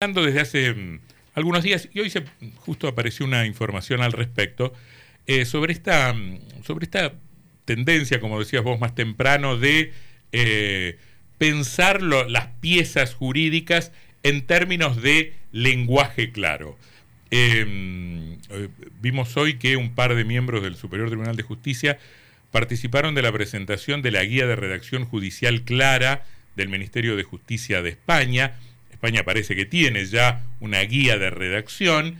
desde hace mm, algunos días y hoy se, justo apareció una información al respecto eh, sobre, esta, mm, sobre esta tendencia, como decías vos más temprano, de eh, pensar las piezas jurídicas en términos de lenguaje claro. Em, eh, vimos hoy que un par de miembros del Superior Tribunal de Justicia participaron de la presentación de la guía de redacción judicial clara del Ministerio de Justicia de España, España parece que tiene ya una guía de redacción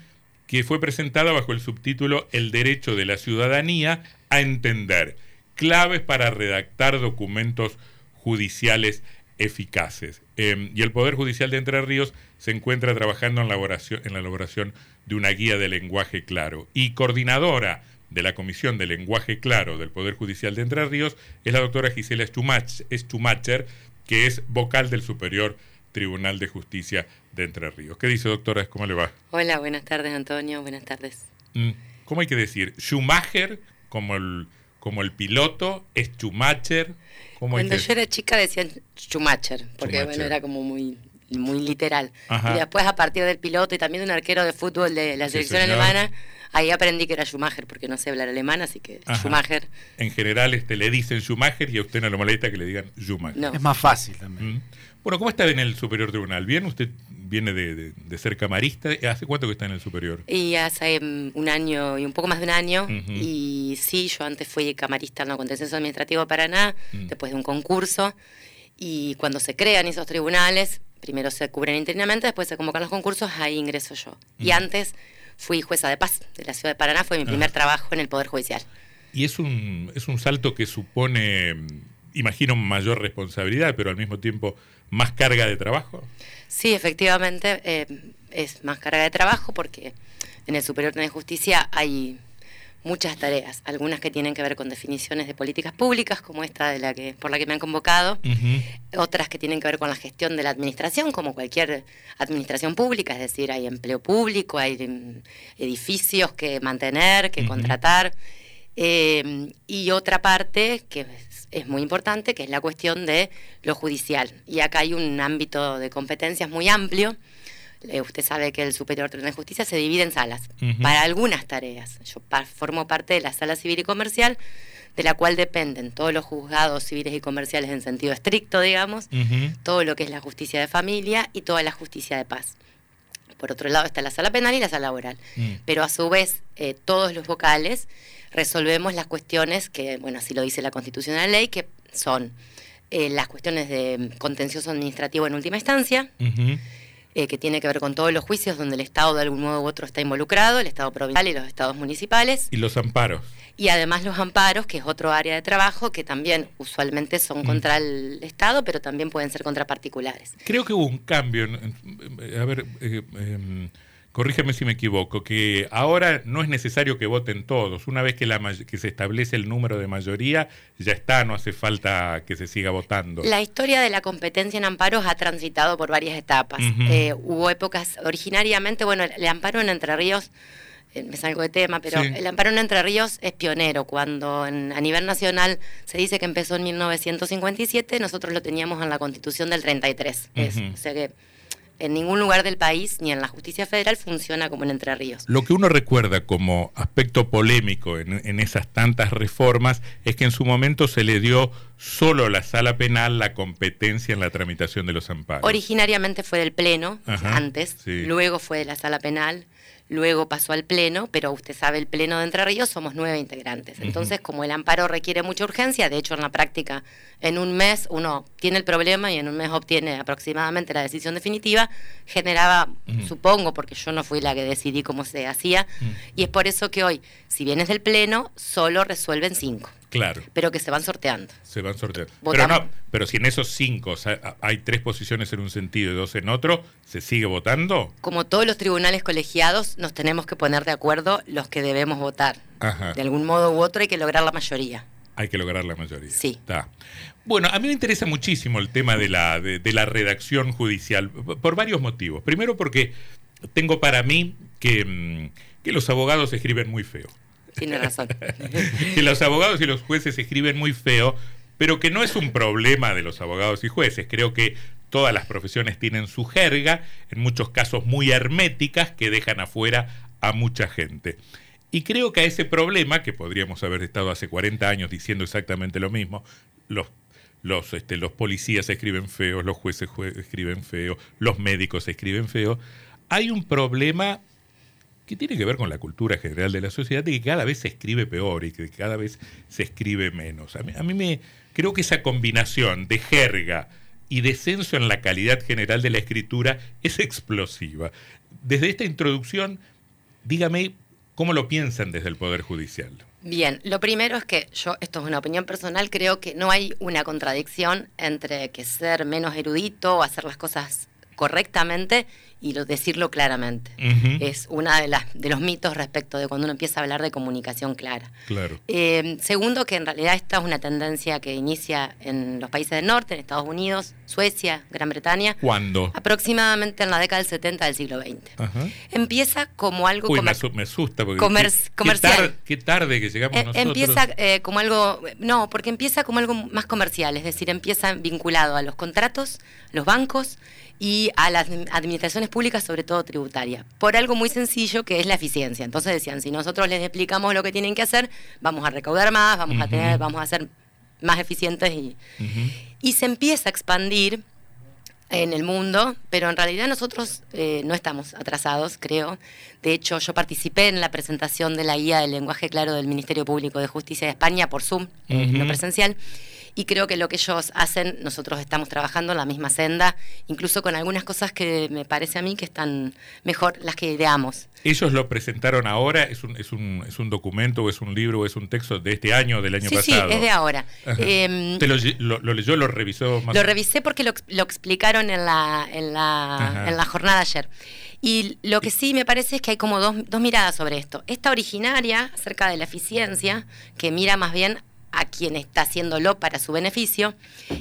que fue presentada bajo el subtítulo El derecho de la ciudadanía a entender, claves para redactar documentos judiciales eficaces. Em, y el Poder Judicial de Entre Ríos se encuentra trabajando en la, elaboración, en la elaboración de una guía de lenguaje claro. Y coordinadora de la Comisión de Lenguaje Claro del Poder Judicial de Entre Ríos es la doctora Gisela Stumacher, que es vocal del Superior Tribunal de Justicia de Entre Ríos. ¿Qué dice, doctora? ¿Cómo le va? Hola, buenas tardes, Antonio. Buenas tardes. Mm, ¿Cómo hay que decir? Schumacher, como el, como el piloto, es Schumacher. Cuando yo era chica decían Schumacher, porque bueno, era como muy muy literal. Y después a partir del piloto y también de un arquero de fútbol de la selección alemana, ahí aprendí que era Schumacher, porque no sé hablar alemán, así que Schumacher. En general este, le dicen Schumacher y a usted no le molesta que le digan Schumacher. Es más fácil también. Mm. Bueno, ¿cómo está en el Superior Tribunal? ¿Bien? ¿Usted viene de, ser camarista? ¿Hace cuánto que está en el Superior? Y hace mm, un año y un poco más de un año. Y sí, yo antes fui camarista en la Contencioso Administrativo de Paraná, mm. después de un concurso. Y cuando se crean esos tribunales, primero se cubren internamente, después se convocan los concursos, ahí ingreso yo. Y mm. antes fui jueza de paz de la ciudad de Paraná, fue mi primer trabajo en el Poder Judicial. Y es un, es un salto que supone, imagino, mayor responsabilidad, pero al mismo tiempo más carga de trabajo. Sí, efectivamente, eh, es más carga de trabajo porque en el Superior de Justicia hay muchas tareas, algunas que tienen que ver con definiciones de políticas públicas, como esta de la que, por la que me han convocado, otras que tienen que ver con la gestión de la administración, como cualquier administración pública, es decir, hay empleo público, hay em, edificios que mantener, que contratar, eh, y otra parte que es muy importante, que es la cuestión de lo judicial. Y acá hay un ámbito de competencias muy amplio eh, usted sabe que el Superior Tribunal de Justicia se divide en salas para algunas tareas. Yo formo parte de la sala civil y comercial, de la cual dependen todos los juzgados civiles y comerciales en sentido estricto, digamos, todo lo que es la justicia de familia y toda la justicia de paz. Por otro lado está la sala penal y la sala laboral. Mm. Pero a su vez, eh, todos los vocales resolvemos las cuestiones que, bueno, así lo dice la Constitución de la ley, que son eh, las cuestiones de contencioso administrativo en última instancia, eh, que tiene que ver con todos los juicios donde el Estado de algún modo u otro está involucrado, el Estado provincial y los estados municipales. Y los amparos. Y además los amparos, que es otro área de trabajo que también usualmente son mm. contra el Estado, pero también pueden ser contra particulares. Creo que hubo un cambio. a ver, eh, em, corrígeme si me equivoco, que ahora no es necesario que voten todos. Una vez que, la, que se establece el número de mayoría, ya está, no hace falta que se siga votando. La historia de la competencia en amparos ha transitado por varias etapas. Eh, hubo épocas, originariamente, bueno, el amparo en Entre Ríos eh, me salgo de tema, pero el amparo en Entre Ríos es pionero. Cuando a nivel nacional se dice que empezó en 1957, nosotros lo teníamos en la Constitución del 33. o sea que en ningún lugar del país, ni en la justicia federal, funciona como en Entre Ríos. Lo que uno recuerda como aspecto polémico en, esas tantas reformas es que en su momento se le dio solo a la sala penal la competencia en la tramitación de los amparos. Originariamente fue del Pleno, antes, luego fue de la sala penal, luego pasó al Pleno, pero usted sabe, el Pleno de Entre Ríos somos nueve integrantes. Entonces, como el amparo requiere mucha urgencia, de hecho en la práctica, en un mes uno tiene el problema y en un mes obtiene aproximadamente la decisión definitiva, generaba, supongo, porque yo no fui la que decidí cómo se hacía, y es por eso que hoy, si vienes del Pleno, solo resuelven cinco. Claro. Pero que se van sorteando. Se van sorteando. Pero no, pero si en esos cinco hay tres posiciones en un sentido y dos en otro, ¿se sigue votando? Como todos los tribunales colegiados, nos tenemos que poner de acuerdo los que debemos votar. De algún modo u otro hay que lograr la mayoría. Hay que lograr la mayoría. Sí. Está. Bueno, a mí me interesa muchísimo el tema de la, de, la redacción judicial, por varios motivos. Primero porque tengo para mí que, mm, que los abogados escriben muy feo. Tiene razón. que los abogados y los jueces escriben muy feo pero que no es un problema de los abogados y jueces. Creo que todas las profesiones tienen su jerga, en muchos casos muy herméticas, que dejan afuera a mucha gente. Y creo que a ese problema, que podríamos haber estado hace 40 años diciendo exactamente lo mismo, los, los, este, los policías escriben feos, los jueces escriben feo, los médicos escriben feo, hay un problema que tiene que ver con la cultura general de la sociedad y que cada vez se escribe peor y que cada vez se escribe menos. A mí, a mí me creo que esa combinación de jerga y descenso en la calidad general de la escritura es explosiva. Desde esta introducción, dígame ¿Cómo lo piensan desde el Poder Judicial? Bien, lo primero es que yo, esto es una opinión personal, creo que no hay una contradicción entre que ser menos erudito o hacer las cosas correctamente y decirlo claramente. Es uno de, las, de los mitos respecto de cuando uno empieza a hablar de comunicación clara. Claro. Eh, segundo, que en realidad esta es una tendencia que inicia en los países del norte, en Estados Unidos, Suecia, Gran Bretaña. ¿Cuándo? Aproximadamente en la década del 70 del siglo XX. Empieza como algo... Uy, me, asusta porque... comercial. Qué, tarde que llegamos eh, nosotros. Empieza eh, como algo... No, porque empieza como algo más comercial, es decir, empieza vinculado a los contratos, los bancos y a las administraciones públicas, sobre todo tributaria, por algo muy sencillo que es la eficiencia. Entonces decían, si nosotros les explicamos lo que tienen que hacer, vamos a recaudar más, vamos a tener, vamos a ser más eficientes y, y se empieza a expandir en el mundo, pero en realidad nosotros eh, no estamos atrasados, creo. De hecho, yo participé en la presentación de la guía del lenguaje claro del Ministerio Público de Justicia de España por Zoom, eh, no presencial y creo que lo que ellos hacen, nosotros estamos trabajando en la misma senda, incluso con algunas cosas que me parece a mí que están mejor las que ideamos. ¿Ellos lo presentaron ahora? ¿Es un, es un, es un documento o es un libro o es un texto de este año del año pasado? Sí, es de ahora. Eh, ¿Te lo, lo, leyó, lo revisó? Más lo revisé porque lo, lo explicaron en la, en, la, en la jornada ayer. Y lo que sí me parece es que hay como dos, dos, miradas sobre esto. Esta originaria, acerca de la eficiencia, que mira más bien a quien está haciéndolo para su beneficio,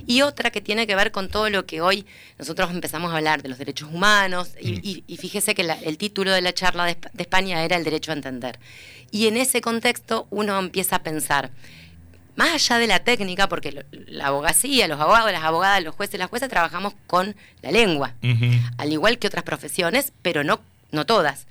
y otra que tiene que ver con todo lo que hoy nosotros empezamos a hablar de los derechos humanos, y, mm. fíjese que el título de la charla de, España era el derecho a entender. Y en ese contexto uno empieza a pensar, más allá de la técnica, porque la abogacía, los abogados, las abogadas, los jueces, las jueces trabajamos con la lengua, al igual que otras profesiones, pero no, no todas,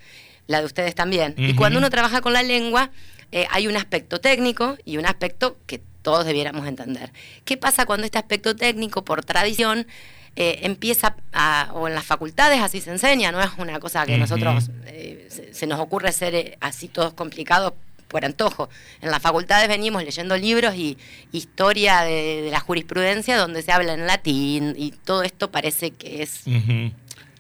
la de ustedes también. Y cuando uno trabaja con la lengua, eh, hay un aspecto técnico y un aspecto que todos debiéramos entender. ¿Qué pasa cuando este aspecto técnico, por tradición, eh, empieza a, o en las facultades así se enseña, no es una cosa que nosotros eh, se, nos ocurre ser así todos complicados por antojo. En las facultades venimos leyendo libros y historia de, la jurisprudencia donde se habla en latín y todo esto parece que es...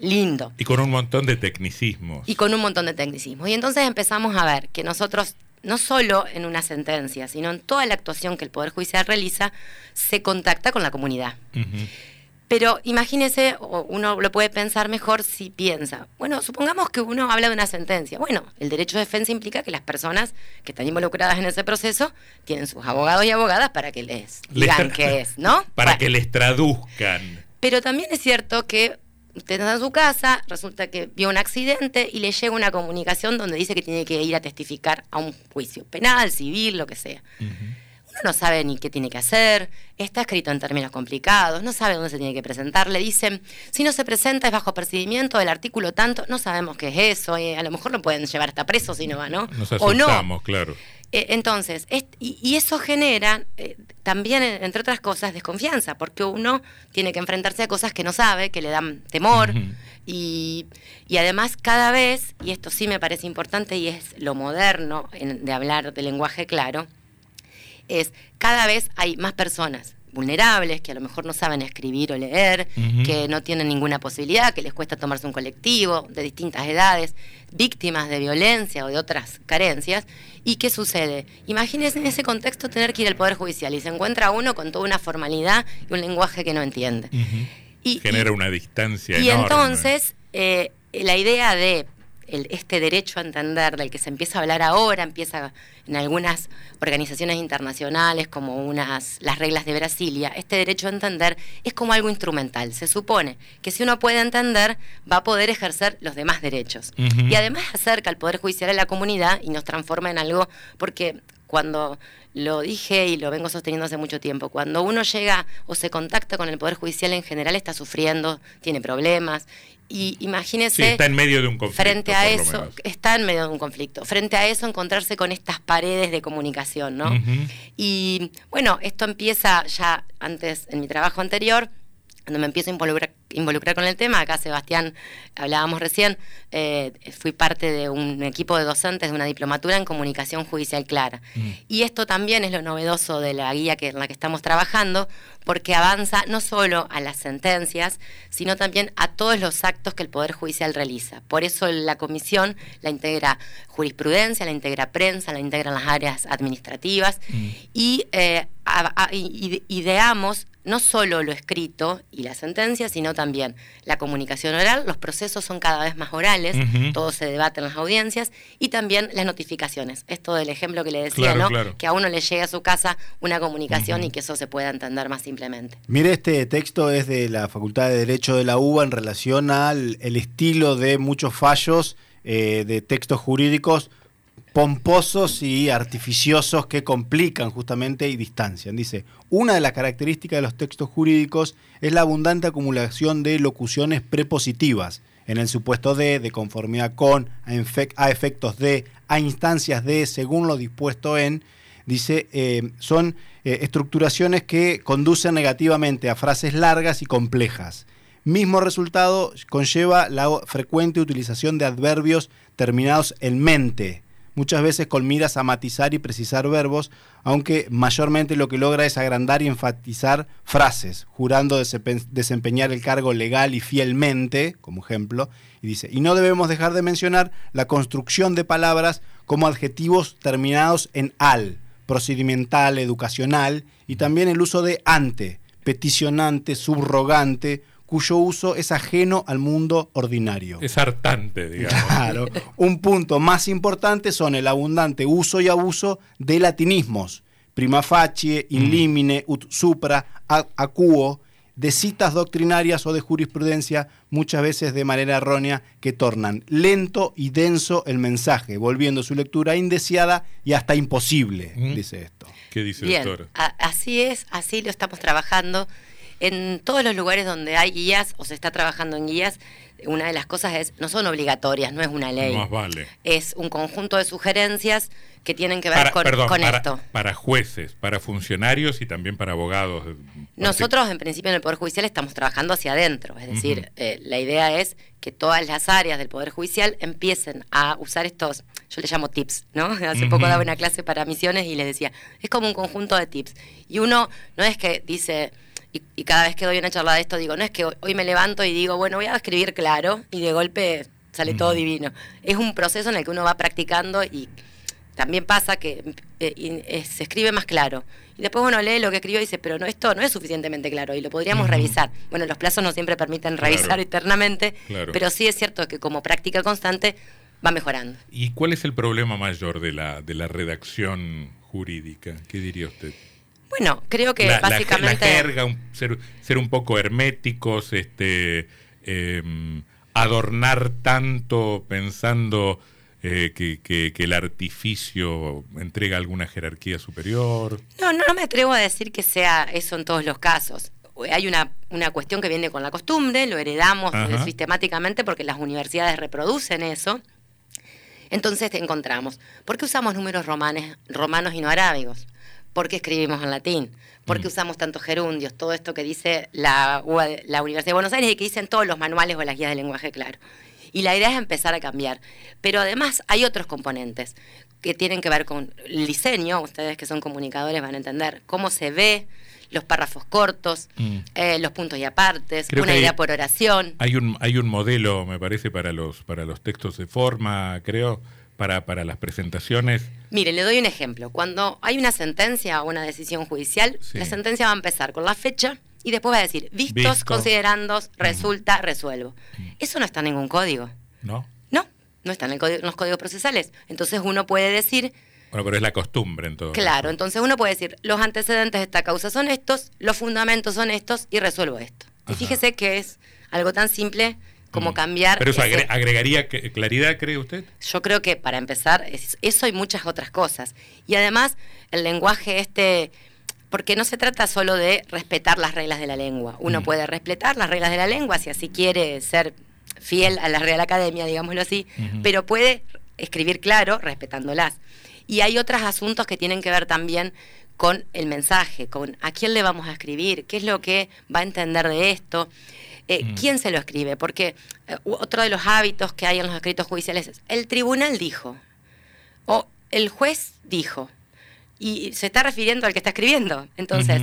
lindo. Y con un montón de tecnicismos. Y con un montón de tecnicismos. Y entonces empezamos a ver que nosotros no solo en una sentencia, sino en toda la actuación que el Poder Judicial realiza, se contacta con la comunidad. Pero imagínese, o uno lo puede pensar mejor si piensa, bueno, supongamos que uno habla de una sentencia. Bueno, el derecho de defensa implica que las personas que están involucradas en ese proceso tienen sus abogados y abogadas para que les digan qué es, ¿no? Para que les traduzcan. Pero también es cierto que está en su casa, resulta que vio un accidente y le llega una comunicación donde dice que tiene que ir a testificar a un juicio penal, civil, lo que sea. Uno no sabe ni qué tiene que hacer, está escrito en términos complicados, no sabe dónde se tiene que presentar. Le dicen, si no se presenta es bajo percibimiento del artículo tanto, no sabemos qué es eso, eh, a lo mejor lo pueden llevar hasta preso si no va, ¿no? Nos asustamos, claro. Eh, entonces, y, eso genera eh, también, entre otras cosas, desconfianza, porque uno tiene que enfrentarse a cosas que no sabe, que le dan temor, y, además cada vez, y esto sí me parece importante y es lo moderno de hablar de lenguaje claro, es cada vez hay más personas vulnerables, que a lo mejor no saben escribir o leer, que no tienen ninguna posibilidad, que les cuesta tomarse un colectivo de distintas edades, víctimas de violencia o de otras carencias. ¿Y qué sucede? Imagínense en ese contexto tener que ir al Poder Judicial y se encuentra uno con toda una formalidad y un lenguaje que no entiende. y, Genera una distancia. Y entonces, eh, la idea de este derecho a entender del que se empieza a hablar ahora, empieza en algunas organizaciones internacionales como unas las reglas de Brasilia, este derecho a entender es como algo instrumental. Se supone que si uno puede entender, va a poder ejercer los demás derechos. Y además acerca al Poder Judicial a la comunidad y nos transforma en algo, porque cuando lo dije y lo vengo sosteniendo hace mucho tiempo, cuando uno llega o se contacta con el Poder Judicial en general está sufriendo, tiene problemas. Y imagínese... está en medio de un conflicto. Frente a eso, está en medio de un conflicto. Frente a eso, encontrarse con estas paredes de comunicación, ¿no? Y bueno, esto empieza ya antes, en mi trabajo anterior, cuando me empiezo a involucrar, involucrar con el tema, acá Sebastián, hablábamos recién, eh, fui parte de un equipo de docentes de una diplomatura en comunicación judicial clara. Mm. Y esto también es lo novedoso de la guía que, en la que estamos trabajando, porque avanza no solo a las sentencias, sino también a todos los actos que el Poder Judicial realiza. Por eso la comisión la integra jurisprudencia, la integra prensa, la integra las áreas administrativas mm. y eh, ideamos no solo lo escrito y la sentencia, sino también la comunicación oral. Los procesos son cada vez más orales, todo se debate en las audiencias y también las notificaciones. Esto del ejemplo que le decía, ¿no? Que a uno le llegue a su casa una comunicación y que eso se pueda entender más simplemente. Mire, este texto es de la Facultad de Derecho de la UBA en relación al el estilo de muchos fallos eh, de textos jurídicos pomposos y artificiosos que complican justamente y distancian. Dice, una de las características de los textos jurídicos es la abundante acumulación de locuciones prepositivas, en el supuesto de, de conformidad con, a, efectos de, a instancias de, según lo dispuesto en, dice, eh, son eh, estructuraciones que conducen negativamente a frases largas y complejas. Mismo resultado conlleva la frecuente utilización de adverbios terminados en mente, muchas veces con miras a matizar y precisar verbos, aunque mayormente lo que logra es agrandar y enfatizar frases, jurando desempeñar el cargo legal y fielmente, como ejemplo, y dice, y no debemos dejar de mencionar la construcción de palabras como adjetivos terminados en al, procedimental, educacional, y también el uso de ante, peticionante, subrogante, cuyo uso es ajeno al mundo ordinario. Es hartante, digamos. Claro. Un punto más importante son el abundante uso y abuso de latinismos, prima facie, in mm. limine, ut supra, acuo, de citas doctrinarias o de jurisprudencia, muchas veces de manera errónea, que tornan lento y denso el mensaje, volviendo su lectura indeseada y hasta imposible, mm. dice esto. ¿Qué dice el doctor? Así es, así lo estamos trabajando en todos los lugares donde hay guías o se está trabajando en guías, una de las cosas es, no son obligatorias, no es una ley. vale. Es un conjunto de sugerencias que tienen que ver con, esto. Para jueces, para funcionarios y también para abogados. Nosotros, en principio, en el Poder Judicial estamos trabajando hacia adentro. Es decir, eh, la idea es que todas las áreas del Poder Judicial empiecen a usar estos, yo le llamo tips, ¿no? Hace poco daba una clase para misiones y les decía, es como un conjunto de tips. Y uno no es que dice y, cada vez que doy una charla de esto digo, no es que hoy me levanto y digo, bueno, voy a escribir claro y de golpe sale todo divino. Es un proceso en el que uno va practicando y también pasa que eh, eh, se escribe más claro. Y después uno lee lo que escribió y dice, pero no, esto no es suficientemente claro y lo podríamos revisar. Bueno, los plazos no siempre permiten revisar eternamente, pero sí es cierto que como práctica constante va mejorando. ¿Y cuál es el problema mayor de la, de la redacción jurídica? ¿Qué diría usted? Bueno, creo que básicamente... La, jerga, ser, un poco herméticos, este, em, adornar tanto pensando eh, que, el artificio entrega alguna jerarquía superior. No, no, me atrevo a decir que sea eso en todos los casos. Hay una, una cuestión que viene con la costumbre, lo heredamos sistemáticamente porque las universidades reproducen eso. Entonces te encontramos, ¿por qué usamos números romanes, romanos y no arábigos? ¿Por qué escribimos en latín? ¿Por qué mm. usamos tantos gerundios? Todo esto que dice la, la Universidad de Buenos Aires y que dicen todos los manuales o las guías de lenguaje claro. Y la idea es empezar a cambiar. Pero además hay otros componentes que tienen que ver con el diseño, ustedes que son comunicadores van a entender cómo se ve los párrafos cortos, mm. eh, los puntos y apartes, una idea por oración. Hay un, hay un modelo, me parece, para los, para los textos de forma, creo, para, para las presentaciones Mire, le doy un ejemplo. Cuando hay una sentencia o una decisión judicial, la sentencia va a empezar con la fecha y después va a decir vistos, considerandos, resulta, resuelvo. Eso no está en ningún código. ¿No? No, no está en, los códigos procesales. Entonces uno puede decir... Bueno, pero es la costumbre en todo. Claro, entonces uno puede decir, los antecedentes de esta causa son estos, los fundamentos son estos y resuelvo esto. Y fíjese que es algo tan simple como cambiar... ¿Pero eso ese- agregaría claridad, cree usted? Yo creo que para empezar, es eso y muchas otras cosas. Y además, el lenguaje este, porque no se trata solo de respetar las reglas de la lengua. Uno Mm. puede respetar las reglas de la lengua si así quiere ser fiel a la Real Academia, digámoslo así, pero puede escribir claro respetándolas. Y hay otros asuntos que tienen que ver también con el mensaje, con a quién le vamos a escribir, qué es lo que va a entender de esto, eh, Mm. quién se lo escribe, porque eh, otro de los hábitos que hay en los escritos judiciales es, el tribunal dijo, o el juez dijo, y se está refiriendo al que está escribiendo. Entonces,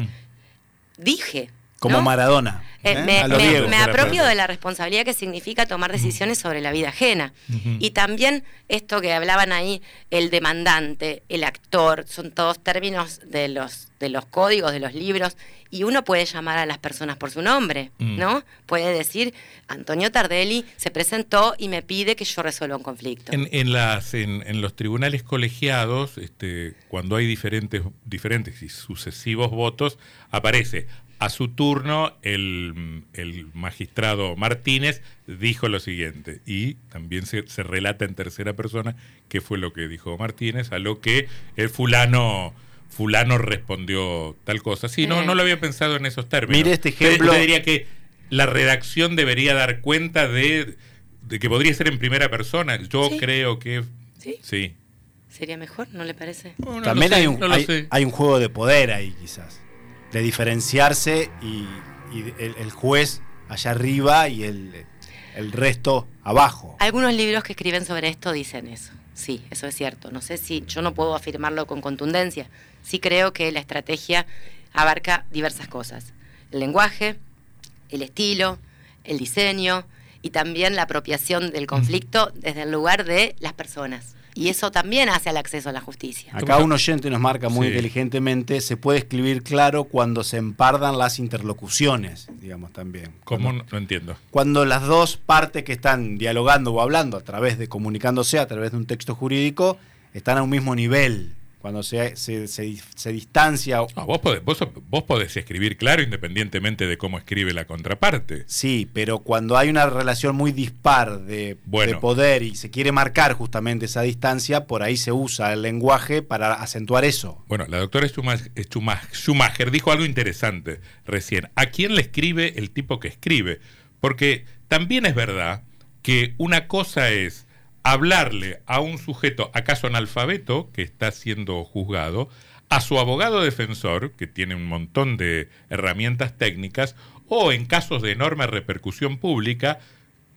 dije. Como ¿no? Maradona. Eh, ¿eh? me, me- Diego. me Era apropio de la responsabilidad que significa tomar decisiones sobre la vida ajena. Y también esto que hablaban ahí, el demandante, el actor, son todos términos de los, de los códigos, de los libros, y uno puede llamar a las personas por su nombre, Mm. ¿no? Puede decir, Antonio Tardelli se presentó y me pide que yo resuelva un conflicto. En, en las, en, en los tribunales colegiados, este, cuando hay diferentes, diferentes y sucesivos votos, aparece a su turno el, el magistrado Martínez dijo lo siguiente y también se, se relata en tercera persona qué fue lo que dijo Martínez, a lo que el fulano fulano respondió tal cosa. Sí, no, Eh. no lo había pensado en esos términos. Mire este ejemplo- usted diría que la redacción debería dar cuenta de, de que podría ser en primera persona. Yo Sí. creo que ¿Sí? sí. ¿Sería mejor? ¿No le parece? No, no También sé, hay, un, no hay un juego de poder ahí, quizás. De diferenciarse y, y el, el juez allá arriba y el, el resto abajo. Algunos libros que escriben sobre esto dicen eso. Sí, eso es cierto. No sé si yo no puedo afirmarlo con contundencia. Sí creo que la estrategia abarca diversas cosas. El lenguaje, el estilo, el diseño y también la apropiación del conflicto desde el lugar de las personas. Y eso también hace al acceso a la justicia. Acá un oyente nos marca muy Sí. inteligentemente, se puede escribir claro cuando se empardan las interlocuciones, digamos también. ¿Cómo? Cuando, No, no entiendo. cuando las dos partes que están dialogando o hablando a través de, comunicándose a través de un texto jurídico, están a un mismo nivel. Cuando se, se, se- se distancia No, vos, podés, vos, vos podés escribir claro independientemente de cómo escribe la contraparte. Sí, pero cuando hay una relación muy dispar de, Bueno. de poder y se quiere marcar justamente esa distancia, por ahí se usa el lenguaje para acentuar eso. Bueno, la doctora Schuma- Schuma- Schumacher dijo algo interesante recién. ¿A quién le escribe el tipo que escribe? Porque también es verdad que una cosa es hablarle a un sujeto, acaso analfabeto, que está siendo juzgado, a su abogado defensor, que tiene un montón de herramientas técnicas, o en casos de enorme repercusión pública,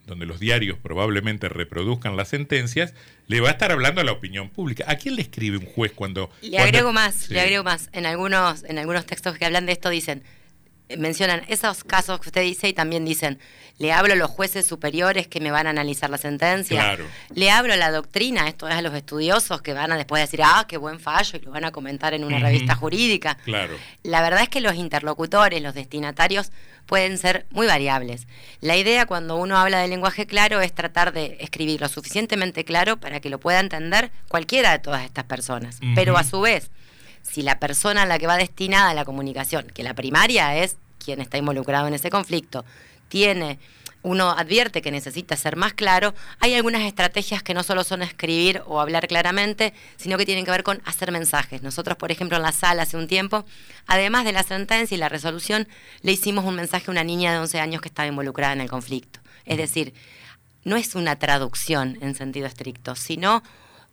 donde los diarios probablemente reproduzcan las sentencias, le va a estar hablando a la opinión pública. ¿A quién le escribe un juez cuando... Le cuando- agrego más, Sí. le agrego más. En algunos, en algunos textos que hablan de esto dicen, mencionan esos casos que usted dice y también dicen, le hablo a los jueces superiores que me van a analizar la sentencia. Claro. Le hablo a la doctrina, esto es a los estudiosos que van a después decir, ah, qué buen fallo, y lo van a comentar en una revista jurídica. Claro. La verdad es que los interlocutores, los destinatarios, pueden ser muy variables. La idea cuando uno habla de lenguaje claro es tratar de escribir lo suficientemente claro para que lo pueda entender cualquiera de todas estas personas. Pero a su vez, si la persona a la que va destinada la comunicación, que la primaria es quien está involucrado en ese conflicto, tiene uno advierte que necesita ser más claro, hay algunas estrategias que no solo son escribir o hablar claramente, sino que tienen que ver con hacer mensajes. Nosotros, por ejemplo, en la sala hace un tiempo, además de la sentencia y la resolución, le hicimos un mensaje a una niña de 11 años que estaba involucrada en el conflicto. Es decir, no es una traducción en sentido estricto, sino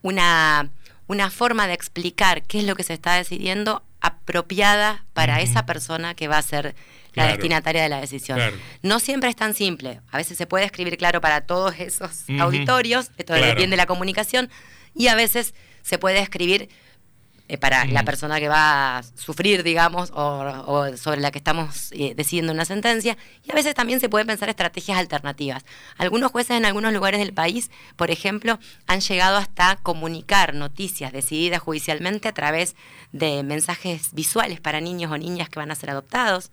una, una forma de explicar qué es lo que se está decidiendo apropiada para esa persona que va a ser la Claro. destinataria de la decisión. Claro. No siempre es tan simple. A veces se puede escribir claro para todos esos auditorios, esto Claro. depende de la comunicación, y a veces se puede escribir eh, para la persona que va a sufrir, digamos, o, o sobre la que estamos eh, decidiendo una sentencia, y a veces también se pueden pensar estrategias alternativas. Algunos jueces en algunos lugares del país, por ejemplo, han llegado hasta comunicar noticias decididas judicialmente a través de mensajes visuales para niños o niñas que van a ser adoptados.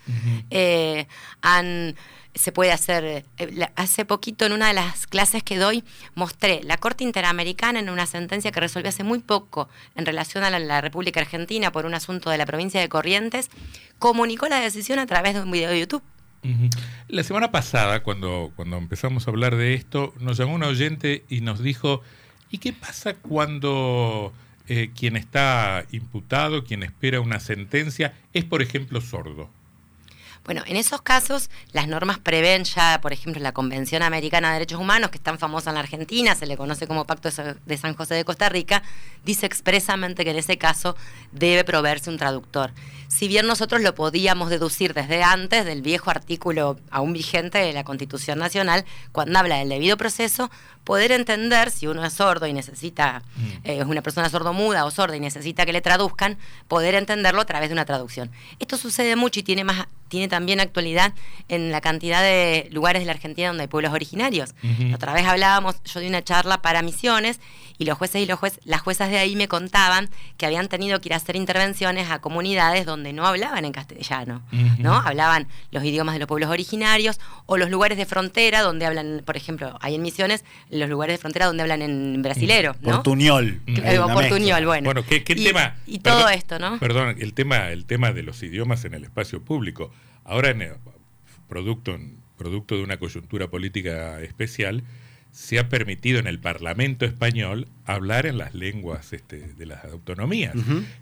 Eh, han, se puede hacer, eh, hace poquito en una de las clases que doy mostré la Corte Interamericana en una sentencia que resolvió hace muy poco en relación a la, la República Argentina por un asunto de la provincia de Corrientes, comunicó la decisión a través de un video de YouTube. La semana pasada, cuando, cuando empezamos a hablar de esto, nos llamó un oyente y nos dijo, ¿y qué pasa cuando eh, quien está imputado, quien espera una sentencia, es, por ejemplo, sordo? Bueno, en esos casos las normas prevén ya, por ejemplo, la Convención Americana de Derechos Humanos, que es tan famosa en la Argentina, se le conoce como Pacto de San José de Costa Rica, dice expresamente que en ese caso debe proveerse un traductor. Si bien nosotros lo podíamos deducir desde antes del viejo artículo aún vigente de la Constitución Nacional, cuando habla del debido proceso, poder entender si uno es sordo y necesita, mm. eh, es una persona sordomuda o sorda y necesita que le traduzcan, poder entenderlo a través de una traducción. Esto sucede mucho y tiene más tiene también actualidad en la cantidad de lugares de la Argentina donde hay pueblos originarios. Otra vez hablábamos, yo di una charla para misiones y los jueces y los jueces, las juezas de ahí me contaban que habían tenido que ir a hacer intervenciones a comunidades donde no hablaban en castellano, ¿no? Hablaban los idiomas de los pueblos originarios o los lugares de frontera donde hablan, por ejemplo, hay en Misiones los lugares de frontera donde hablan en brasilero, ¿no? Portuñol. Eh, portuñol, bueno. Bueno, ¿qué, tema? Y todo esto, ¿no? Perdón, el tema, el tema de los idiomas en el espacio público. Ahora, en, producto, producto de una coyuntura política especial, se ha permitido en el Parlamento español hablar en las lenguas este, de las autonomías.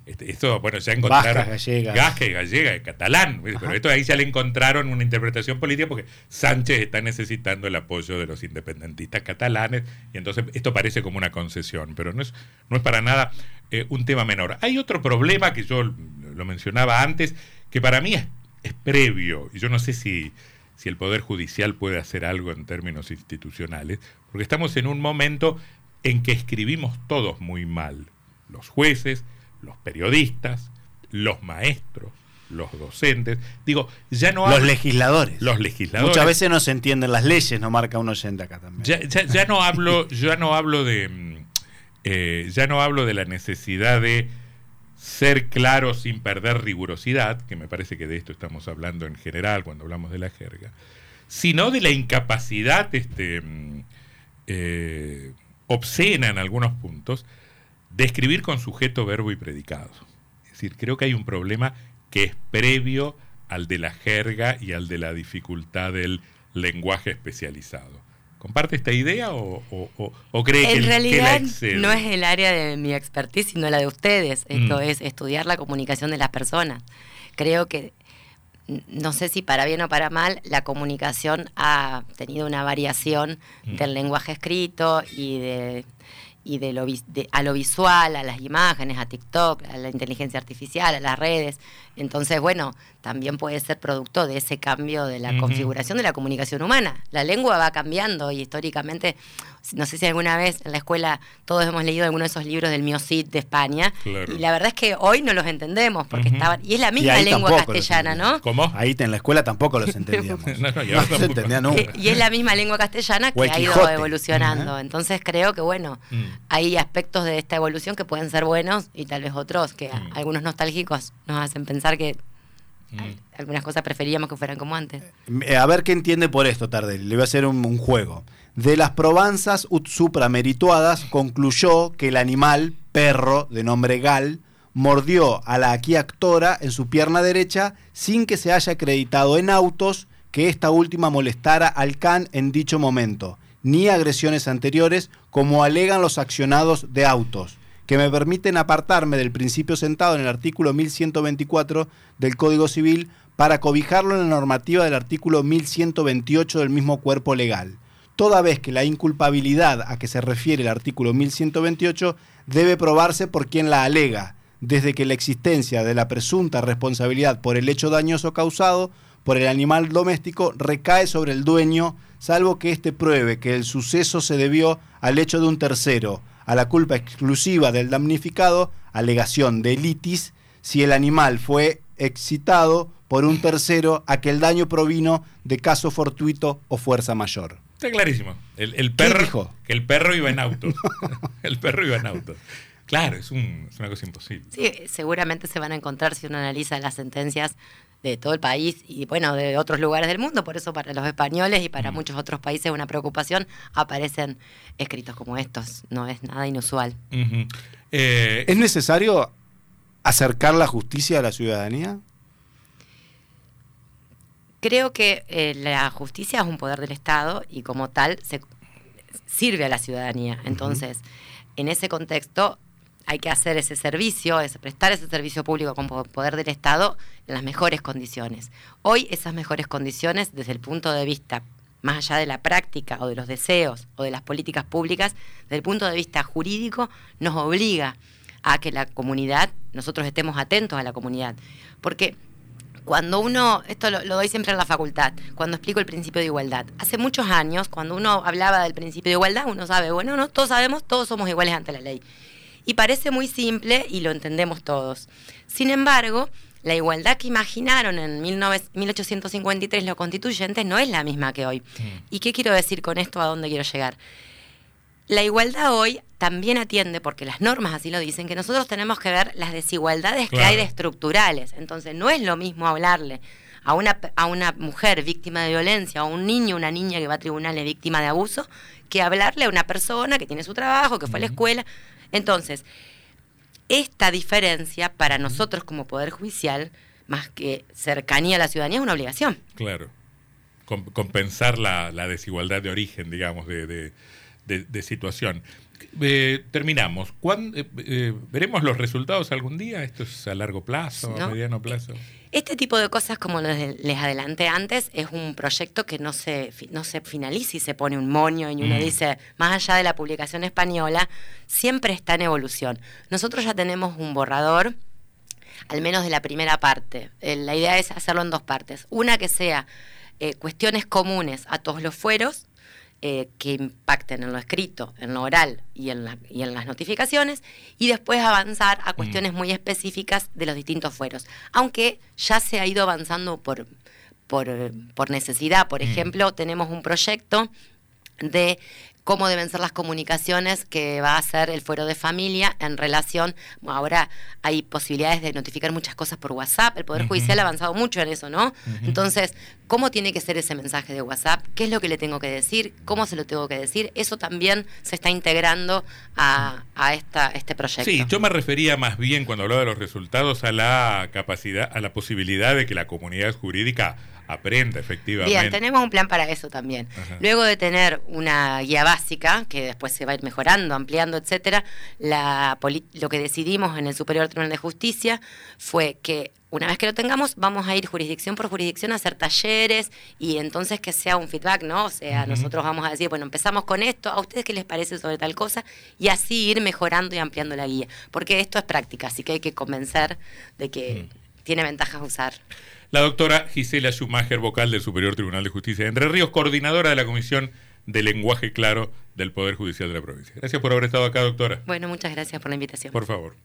este, esto, bueno, ya encontraron. gallega. Gasca y gallega y catalán. Pero esto ahí ya le encontraron una interpretación política porque Sánchez está necesitando el apoyo de los independentistas catalanes. Y entonces esto parece como una concesión, pero no es, no es para nada eh, un tema menor. Hay otro problema que yo lo mencionaba antes, que para mí es es previo, y yo no sé si, si el Poder Judicial puede hacer algo en términos institucionales, porque estamos en un momento en que escribimos todos muy mal, los jueces, los periodistas, los maestros, los docentes, digo, ya no Los legisladores. Los legisladores. Muchas veces no se entienden las leyes, no marca un oyente acá también. Ya, no hablo, ya no hablo de mm, eh, ya no hablo de la necesidad de ser claro sin perder rigurosidad, que me parece que de esto estamos hablando en general cuando hablamos de la jerga, sino de la incapacidad este, mm, eh, obscena en algunos puntos de escribir con sujeto, verbo y predicado. Es decir, creo que hay un problema que es previo al de la jerga y al de la dificultad del lenguaje especializado. ¿Comparte esta idea o, cree que, en realidad que no es el área de mi expertise, sino la de ustedes? Esto mm. es estudiar la comunicación de las personas. Creo que, no sé si para bien o para mal, la comunicación ha tenido una variación mm. del lenguaje escrito y de y de lo, a lo visual, a las imágenes, a TikTok, a la inteligencia artificial, a las redes. Entonces, bueno, también puede ser producto de ese cambio de la configuración de la comunicación humana. La lengua va cambiando y históricamente, no sé si alguna vez en la escuela todos hemos leído alguno de esos libros del Miocid de España, y la verdad es que hoy no los entendemos, porque estaban, y es la misma lengua castellana, ¿no? ¿Cómo? Ahí en la escuela tampoco los entendíamos. no, se entendía nunca. Y, es la misma lengua castellana que ha ido evolucionando. Entonces creo que, bueno, mm. hay aspectos de esta evolución que pueden ser buenos y tal vez otros que mm. algunos nostálgicos nos hacen pensar que Mm. Algunas cosas preferíamos que fueran como antes. Eh, a ver qué entiende por esto, Tardelli. Le voy a hacer un, juego. De las probanzas ut supramerituadas, concluyó que el animal, perro de nombre Gal, mordió a la aquí actora en su pierna derecha sin que se haya acreditado en autos que esta última molestara al can en dicho momento, ni agresiones anteriores como alegan los accionados de autos que me permiten apartarme del principio sentado en el artículo 1124 del Código Civil para cobijarlo en la normativa del artículo 1128 del mismo cuerpo legal, toda vez que la inculpabilidad a que se refiere el artículo 1128 debe probarse por quien la alega, desde que la existencia de la presunta responsabilidad por el hecho dañoso causado por el animal doméstico recae sobre el dueño, salvo que éste pruebe que el suceso se debió al hecho de un tercero, a la culpa exclusiva del damnificado, alegación de litis, si el animal fue excitado por un tercero a que el daño provino de caso fortuito o fuerza mayor. Está clarísimo. El, perro, dijo? Que el perro iba en auto. el perro iba en auto. Claro, es, es, una cosa imposible. Sí, seguramente se van a encontrar si uno analiza las sentencias de todo el país y bueno, de otros lugares del mundo, por eso para los españoles y para mm. muchos otros países una preocupación, aparecen escritos como estos, no es nada inusual. Eh, ¿Es necesario acercar la justicia a la ciudadanía? Creo que eh, la justicia es un poder del Estado y como tal se sirve a la ciudadanía. Entonces, en ese contexto hay que hacer ese servicio, prestar ese servicio público como poder del Estado en las mejores condiciones. Hoy esas mejores condiciones, desde el punto de vista más allá de la práctica o de los deseos o de las políticas públicas, desde el punto de vista jurídico, nos obliga a que la comunidad, nosotros estemos atentos a la comunidad. Porque cuando uno, esto lo, doy siempre en la facultad, cuando explico el principio de igualdad. Hace muchos años, cuando uno hablaba del principio de igualdad, uno sabe, bueno, no, todos sabemos, todos somos iguales ante la ley. Y parece muy simple y lo entendemos todos. Sin embargo, la igualdad que imaginaron en 1853 los constituyentes no es la misma que hoy. Mm. ¿Y qué quiero decir con esto? ¿A dónde quiero llegar? La igualdad hoy también atiende, porque las normas así lo dicen, que nosotros tenemos que ver las desigualdades que hay de estructurales. Entonces, no es lo mismo hablarle a una, a una mujer víctima de violencia o a un niño, una niña que va a tribunales víctima de abuso, que hablarle a una persona que tiene su trabajo, que fue a la escuela. Entonces, esta diferencia para nosotros como Poder Judicial, más que cercanía a la ciudadanía, es una obligación. Claro. compensar la, desigualdad de origen, digamos, de, situación. Eh, terminamos. Eh, eh, ¿Veremos los resultados algún día? ¿Esto es a largo plazo, a mediano plazo? Este tipo de cosas, como les adelanté antes, es un proyecto que no se, no se finaliza y se pone un moño y uno mm. dice, más allá de la publicación española, siempre está en evolución. Nosotros ya tenemos un borrador, al menos de la primera parte. Eh, la idea es hacerlo en dos partes. Una que sea eh, cuestiones comunes a todos los fueros eh, que impacten en lo escrito, en lo oral y en, y en las notificaciones, y después avanzar a mm. cuestiones muy específicas de los distintos fueros. Aunque ya se ha ido avanzando por, por, necesidad. Por mm. ejemplo, tenemos un proyecto de cómo deben ser las comunicaciones que va a hacer el fuero de familia en relación, ahora hay posibilidades de notificar muchas cosas por WhatsApp, el Poder Judicial ha avanzado mucho en eso, ¿no? Entonces, ¿cómo tiene que ser ese mensaje de WhatsApp? ¿Qué es lo que le tengo que decir? ¿Cómo se lo tengo que decir? Eso también se está integrando a, esta, este proyecto. Sí, yo me refería más bien cuando hablaba de los resultados a la capacidad, a la posibilidad de que la comunidad jurídica aprenda efectivamente. Bien, tenemos un plan para eso también. Luego de tener una guía básica, que después se va a ir mejorando, ampliando, etcétera, la, lo que decidimos en el Superior Tribunal de Justicia fue que una vez que lo tengamos, vamos a ir jurisdicción por jurisdicción a hacer talleres y entonces que sea un feedback, ¿no? O sea, nosotros vamos a decir, bueno, empezamos con esto, ¿a ustedes qué les parece sobre tal cosa? Y así ir mejorando y ampliando la guía. Porque esto es práctica, así que hay que convencer de que tiene ventajas usar. La doctora Gisela Schumacher, vocal del Superior Tribunal de Justicia de Entre Ríos, coordinadora de la Comisión de Lenguaje Claro del Poder Judicial de la provincia. Gracias por haber estado acá, doctora. Bueno, muchas gracias por la invitación. Por favor.